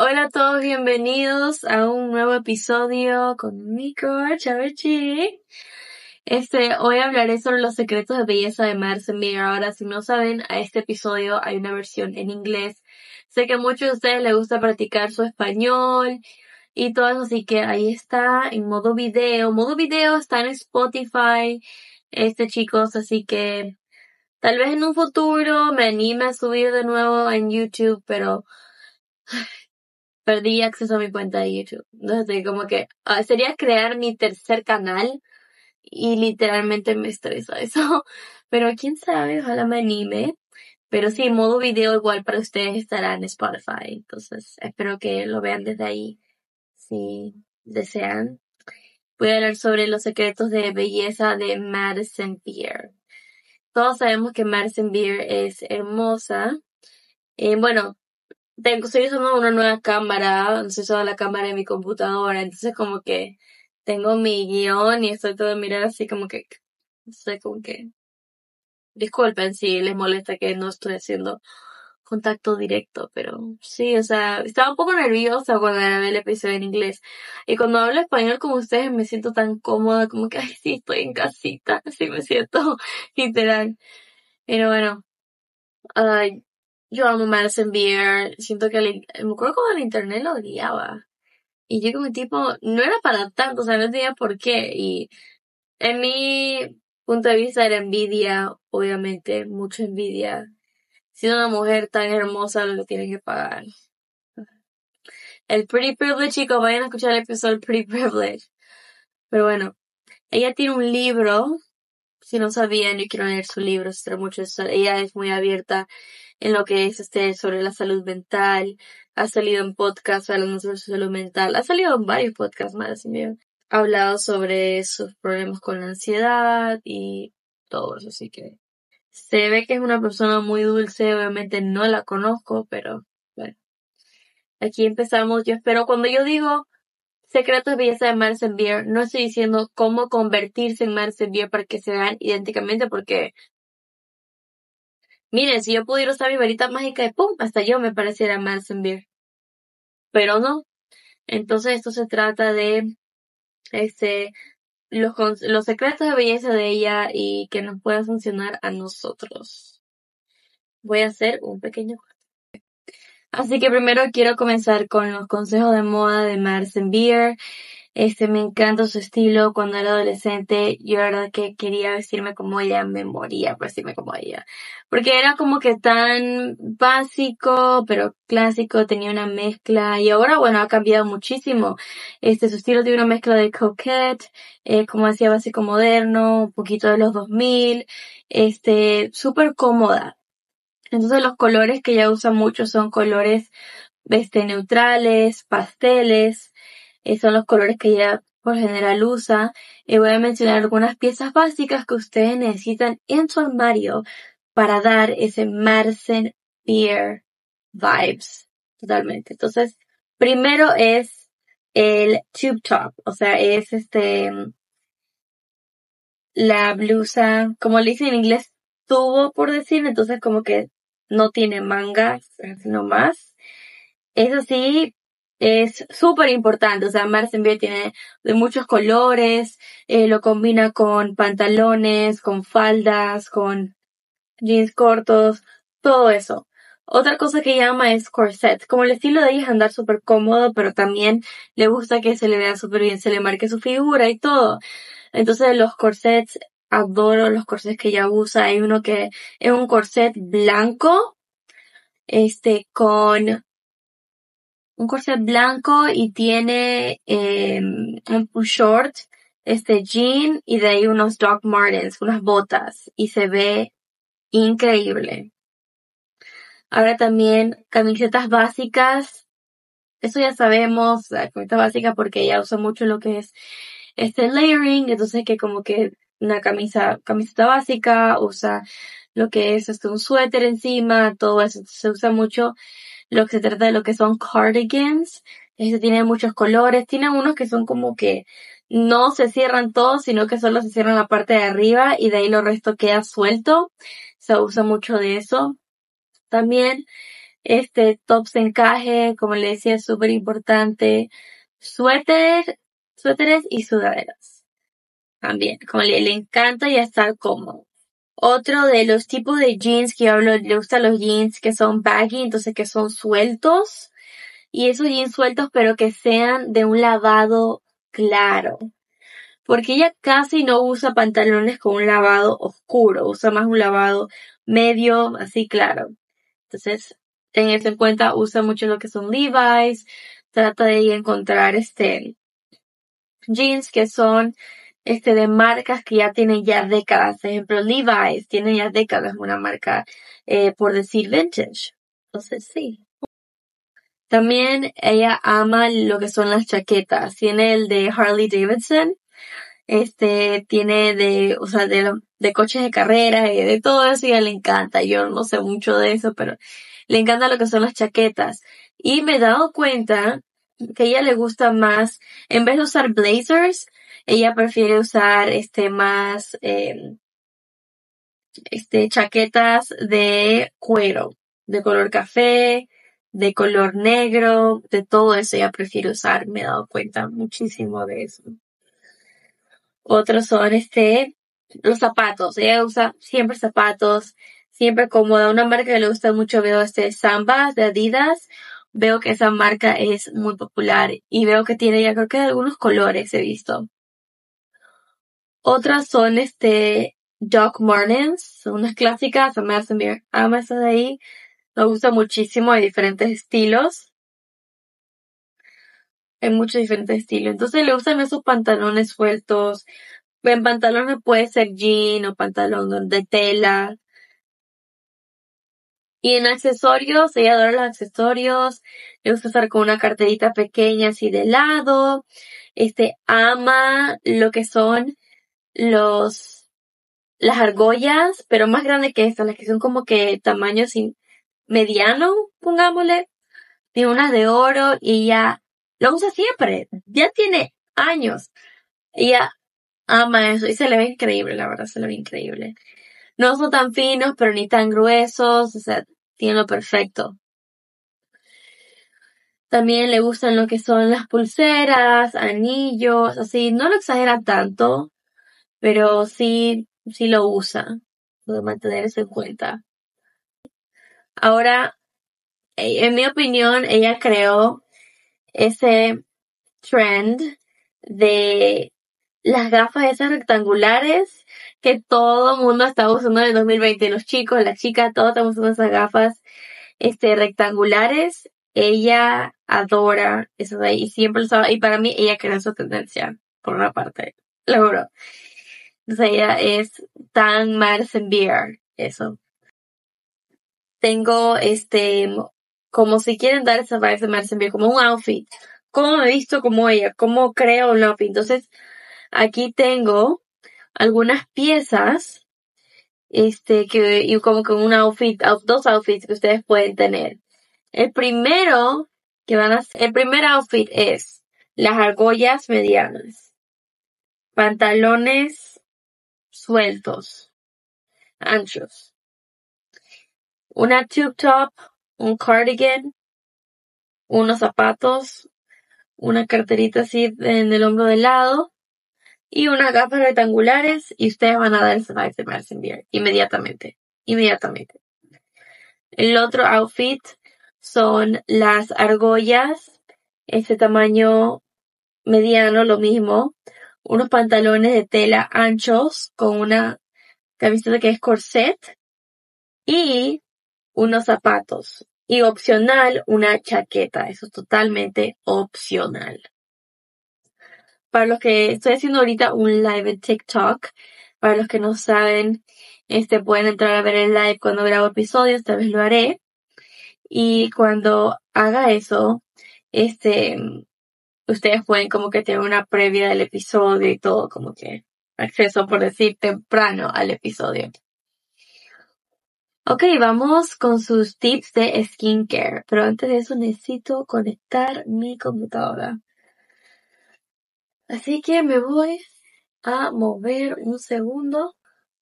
Hola a todos, bienvenidos a un nuevo episodio con Nico Chavechi. Este, hoy hablaré sobre los secretos de belleza de Madison Beer. Ahora, si no saben, a este episodio hay una versión en inglés. Sé que a muchos de ustedes les gusta practicar su español y todo eso, así que ahí está en modo video. Modo video está en Spotify, este chicos, así que tal vez en un futuro me anime a subir de nuevo en YouTube, pero perdí acceso a mi cuenta de YouTube. Entonces, como que ah, sería crear mi tercer canal y literalmente me estresa eso. Pero quién sabe, ojalá me anime. Pero sí, modo video igual para ustedes estará en Spotify. Entonces, espero que lo vean desde ahí si desean. Voy a hablar sobre los secretos de belleza de Madison Beer. Todos sabemos que Madison Beer es hermosa. Eh, bueno, tengo, estoy usando una nueva cámara, estoy usando la cámara de mi computadora, entonces como que tengo mi guion y estoy todo mirar así como que, sé, como que, disculpen si les molesta que no estoy haciendo contacto directo, pero sí, o sea, estaba un poco nerviosa cuando grabé el episodio en inglés. Y cuando hablo español con ustedes me siento tan cómoda, como que, ay, sí, estoy en casita, así me siento, literal. Pero bueno, ay, yo amo Madison Beer, siento que me acuerdo cuando el internet lo odiaba. Y yo como tipo, no era para tanto, o sea, no tenía por qué. Y en mi punto de vista era envidia, obviamente, mucha envidia. Siendo una mujer tan hermosa, lo que tiene que pagar. El Pretty Privilege, chicos, vayan a escuchar el episodio Pretty Privilege. Pero bueno, ella tiene un libro. Si no sabían, yo quiero leer su libro, mucho. Ella es muy abierta en lo que es este sobre la salud mental, ha salido en podcast hablando sobre su salud mental, ha salido en varios podcasts más, ha hablado sobre sus problemas con la ansiedad y todo eso, así que se ve que es una persona muy dulce, obviamente no la conozco, pero bueno. Aquí empezamos, yo espero cuando yo digo secretos de belleza de Marcel Beer, no estoy diciendo cómo convertirse en Marcel Beer para que se vean idénticamente porque Miren, si yo pudiera usar mi varita mágica de pum, hasta yo me pareciera Madison Beer. Pero no. Entonces esto se trata de este los, los secretos de belleza de ella y que nos pueda funcionar a nosotros. Voy a hacer un pequeño Así que primero quiero comenzar con los consejos de moda de Madison Beer. Este, me encanta su estilo. Cuando era adolescente, yo la verdad que quería vestirme como ella, me moría por vestirme como ella. Porque era como que tan básico, pero clásico, tenía una mezcla. Y ahora, bueno, ha cambiado muchísimo. Este, su estilo tiene una mezcla de coquette, eh, como hacía básico moderno, un poquito de los 2000. Este, súper cómoda. Entonces los colores que ella usa mucho son colores, este, neutrales, pasteles son los colores que ella por general usa. Y voy a mencionar algunas piezas básicas que ustedes necesitan en su armario para dar ese Madison Beer vibes. Totalmente. Entonces, primero es el tube top, o sea, es este, la blusa, como le dicen en inglés, tubo por decir, entonces como que no tiene mangas, sino más. Eso sí, es súper importante. O sea, Beer tiene de muchos colores, eh, lo combina con pantalones, con faldas, con jeans cortos, todo eso. Otra cosa que llama es corset. Como el estilo de ella es andar súper cómodo, pero también le gusta que se le vea súper bien, se le marque su figura y todo. Entonces los corsets, adoro los corsets que ella usa. Hay uno que es un corset blanco, este, con un corset blanco y tiene eh, un push short, este jean y de ahí unos Doc Martens, unas botas y se ve increíble. Ahora también camisetas básicas eso ya sabemos, la camisa básica, porque ella usa mucho lo que es este layering, entonces que como que una camisa, camiseta básica, usa lo que es este, un suéter encima, todo eso, se usa mucho lo que se trata de lo que son cardigans, este tiene muchos colores, tiene unos que son como que no se cierran todos, sino que solo se cierran la parte de arriba y de ahí lo resto queda suelto. Se usa mucho de eso. También, este, tops de encaje, como le decía, es súper importante. Suéter, suéteres y sudaderas. También, como le, le encanta y estar cómodo. Otro de los tipos de jeans que yo hablo, le gustan los jeans que son baggy, entonces que son sueltos. Y esos jeans sueltos, pero que sean de un lavado claro. Porque ella casi no usa pantalones con un lavado oscuro, usa más un lavado medio, así claro. Entonces, ten eso en cuenta, usa mucho lo que son Levi's, trata de encontrar este jeans que son este de marcas que ya tienen ya décadas. Por ejemplo, Levi's tiene ya décadas una marca, eh, por decir vintage. Entonces, sí. También ella ama lo que son las chaquetas. Tiene el de Harley Davidson. Este, tiene de, o sea, de, de coches de carrera y de todo eso y ella le encanta. Yo no sé mucho de eso, pero le encanta lo que son las chaquetas. Y me he dado cuenta que ella le gusta más, en vez de usar blazers, ella prefiere usar este más, eh, este, chaquetas de cuero, de color café, de color negro, de todo eso ella prefiere usar, me he dado cuenta muchísimo de eso. Otros son este, los zapatos, ella usa siempre zapatos, siempre cómoda, una marca que le gusta mucho veo este Samba de Adidas, veo que esa marca es muy popular y veo que tiene ya creo que algunos colores he visto. Otras son este Doc Martens, son unas clásicas, ama esas de ahí, lo usa muchísimo de diferentes estilos. Hay muchos diferentes estilos. Entonces le usan esos pantalones sueltos. En pantalones puede ser jean o pantalón de tela. Y en accesorios, ella adora los accesorios. Le gusta estar con una carterita pequeña así de lado. Este, ama lo que son los, las argollas, pero más grandes que estas, las que son como que tamaño sin, mediano, pongámosle, tiene unas de oro y ya lo usa siempre, ya tiene años. Ella ama eso y se le ve increíble, la verdad, se le ve increíble. No son tan finos, pero ni tan gruesos, o sea, tiene lo perfecto. También le gustan lo que son las pulseras, anillos, así, no lo exagera tanto, pero sí, sí lo usa. Puede mantener eso en cuenta. Ahora, eh, en mi opinión, ella creó ese trend de las gafas esas rectangulares que todo el mundo está usando en el 2020. Los chicos, las chicas, todos estamos usando esas gafas este, rectangulares. Ella adora eso de ahí y siempre lo usaba. Y para mí, ella creó esa tendencia, por una parte. Lo Ella es tan Madison Beer, eso tengo este, como si quieren dar esa vibe de Madison como un outfit. ¿Cómo me he visto como ella? ¿Cómo creo un outfit? Entonces, aquí tengo algunas piezas, este, que, y como que un outfit, dos outfits que ustedes pueden tener. El primero que van a el primer outfit es las argollas medianas, pantalones sueltos, anchos, una tube top, un cardigan, unos zapatos, una carterita así en el hombro del lado y unas gafas rectangulares y ustedes van a dar el vibe de Beer inmediatamente, inmediatamente. El otro outfit son las argollas, este tamaño mediano, lo mismo, unos pantalones de tela anchos con una camiseta que es corset y unos zapatos y opcional una chaqueta. Eso es totalmente opcional. Para los que estoy haciendo ahorita un live en TikTok, para los que no saben, este pueden entrar a ver el live cuando grabo episodios, tal vez lo haré. Y cuando haga eso, este, ustedes pueden como que tener una previa del episodio y todo, como que acceso, por decir, temprano al episodio. Ok, vamos con sus tips de skincare, pero antes de eso necesito conectar mi computadora. Así que me voy a mover un segundo.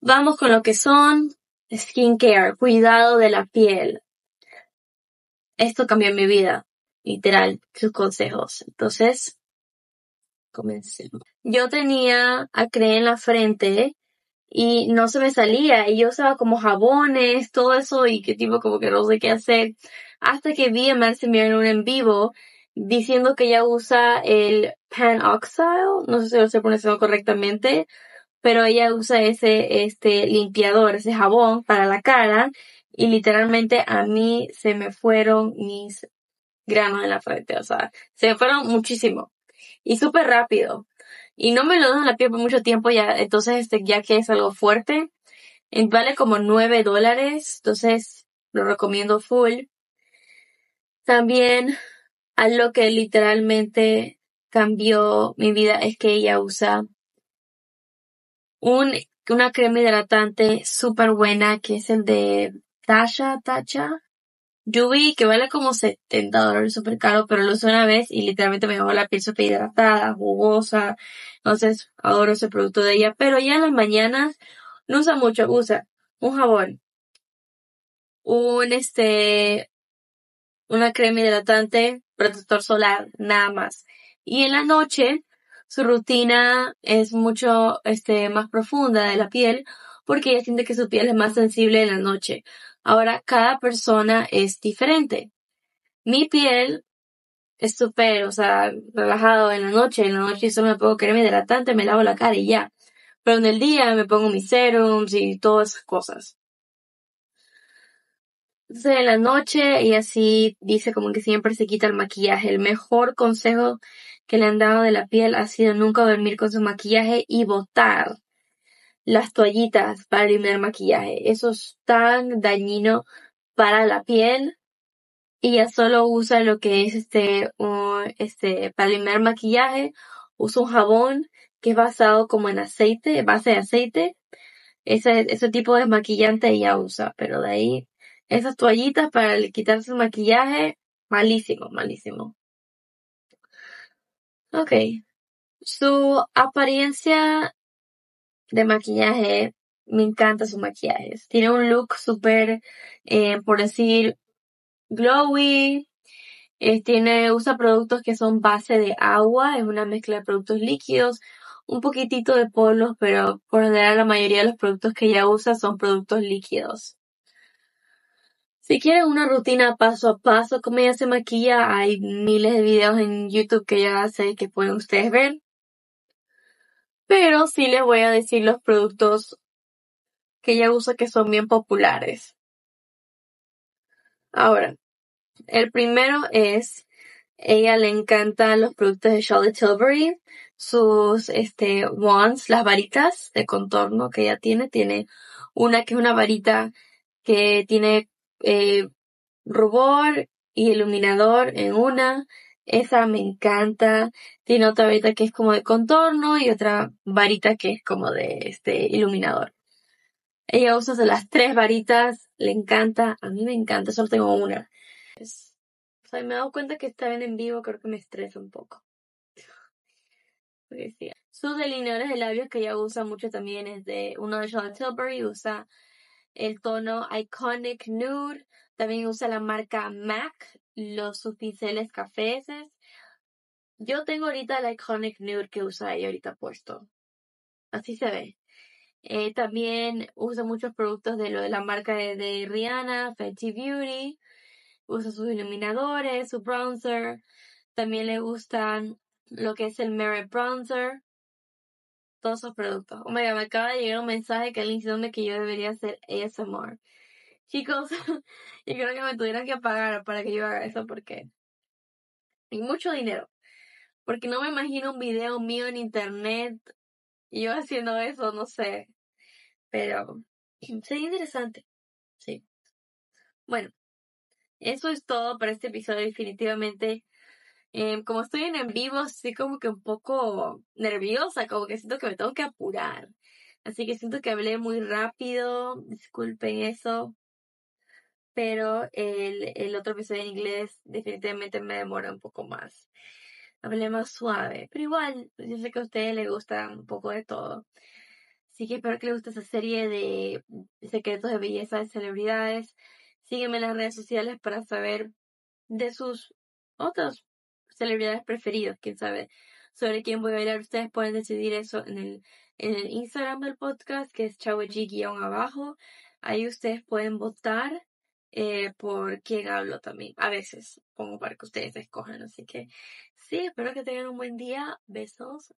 Vamos con lo que son skincare, cuidado de la piel. Esto cambió mi vida, literal, sus consejos. Entonces, comencemos. Yo tenía acné en la frente y no se me salía y yo usaba como jabones, todo eso y qué tipo como que no sé qué hacer. Hasta que vi a Marcy en un en vivo diciendo que ella usa el Pan Oxide, no sé si lo estoy pronunciando correctamente, pero ella usa ese este limpiador, ese jabón para la cara y literalmente a mí se me fueron mis granos en la frente, o sea, se fueron muchísimo y súper rápido. Y no me lo dan la piel por mucho tiempo ya, entonces este, ya que es algo fuerte, vale como 9 dólares, entonces lo recomiendo full. También algo que literalmente cambió mi vida es que ella usa un, una crema hidratante súper buena que es el de Tasha, Tacha, Yubi, que vale como 70 dólares, súper caro, pero lo usé una vez y literalmente me dejó la piel súper hidratada, jugosa. Entonces, adoro ese producto de ella. Pero ya en las mañanas no usa mucho, usa un jabón, un este, una crema hidratante, protector solar, nada más. Y en la noche, su rutina es mucho, este, más profunda de la piel, porque ella siente que su piel es más sensible en la noche. Ahora, cada persona es diferente. Mi piel es súper, o sea, relajado en la noche. En la noche solo me pongo crema hidratante, me lavo la cara y ya. Pero en el día me pongo mis serums y todas esas cosas. Entonces en la noche y así dice como que siempre se quita el maquillaje. El mejor consejo que le han dado de la piel ha sido nunca dormir con su maquillaje y botar las toallitas para eliminar maquillaje. Eso es tan dañino para la piel. Y ya solo usa lo que es este, este, para eliminar maquillaje, usa un jabón que es basado como en aceite, base de aceite. Ese, ese tipo de maquillante ella usa, pero de ahí, esas toallitas para quitarse el maquillaje, malísimo, malísimo. Ok. Su apariencia de maquillaje, me encanta su maquillaje. Tiene un look súper, eh, por decir, glowy. Eh, tiene, usa productos que son base de agua, es una mezcla de productos líquidos, un poquitito de polvos, pero por general la mayoría de los productos que ella usa son productos líquidos. Si quieren una rutina paso a paso como ella se maquilla, hay miles de videos en YouTube que ella hace que pueden ustedes ver. Pero sí les voy a decir los productos que ella usa que son bien populares. Ahora, el primero es, ella le encantan los productos de Charlotte Tilbury, sus este wands, las varitas de contorno que ella tiene, tiene una que es una varita que tiene eh, rubor y iluminador en una, esa me encanta. Tiene otra varita que es como de contorno y otra varita que es como de este iluminador. Ella usa de las tres varitas, le encanta, a mí me encanta, solo tengo una. me he dado cuenta que está en vivo, creo que me estresa un poco. Sus delineadores de labios que ella usa mucho también es de uno de Charlotte Tilbury, usa el tono Iconic Nude, también usa la marca MAC, los pinceles cafeses. Yo tengo ahorita el Iconic Nude que usa ella ahorita puesto. Así se ve. Eh, también usa muchos productos de lo de la marca de, Rihanna, Fenty Beauty. Usa sus iluminadores, su bronzer. También le gustan lo que es el Merit Bronzer. Todos esos productos. Oh my God, me acaba de llegar un mensaje que alguien diciéndome que yo debería hacer ASMR. Chicos, yo creo que me tuvieran que pagar para que yo haga eso porque hay mucho dinero. Porque no me imagino un video mío en internet y yo haciendo eso, no sé. Pero sería interesante. Sí. Bueno, eso es todo para este episodio. Definitivamente Em, como estoy en en vivo, estoy como que un poco nerviosa, como que siento que me tengo que apurar. Así que siento que hablé muy rápido, disculpen eso. Pero el, el otro episodio en inglés definitivamente me demora un poco más. Hablé más suave, pero igual, yo sé que a ustedes les gusta un poco de todo. Así que espero que les guste esa serie de secretos de belleza de celebridades. Sígueme en las redes sociales para saber de sus otros celebridades preferidos, quién sabe, sobre quién voy a bailar. Ustedes pueden decidir eso en el, en el Instagram del podcast, que es chawg-abajo. Ahí ustedes pueden votar eh, por quién hablo también. A veces pongo para que ustedes escojan. Así que sí, espero que tengan un buen día. Besos.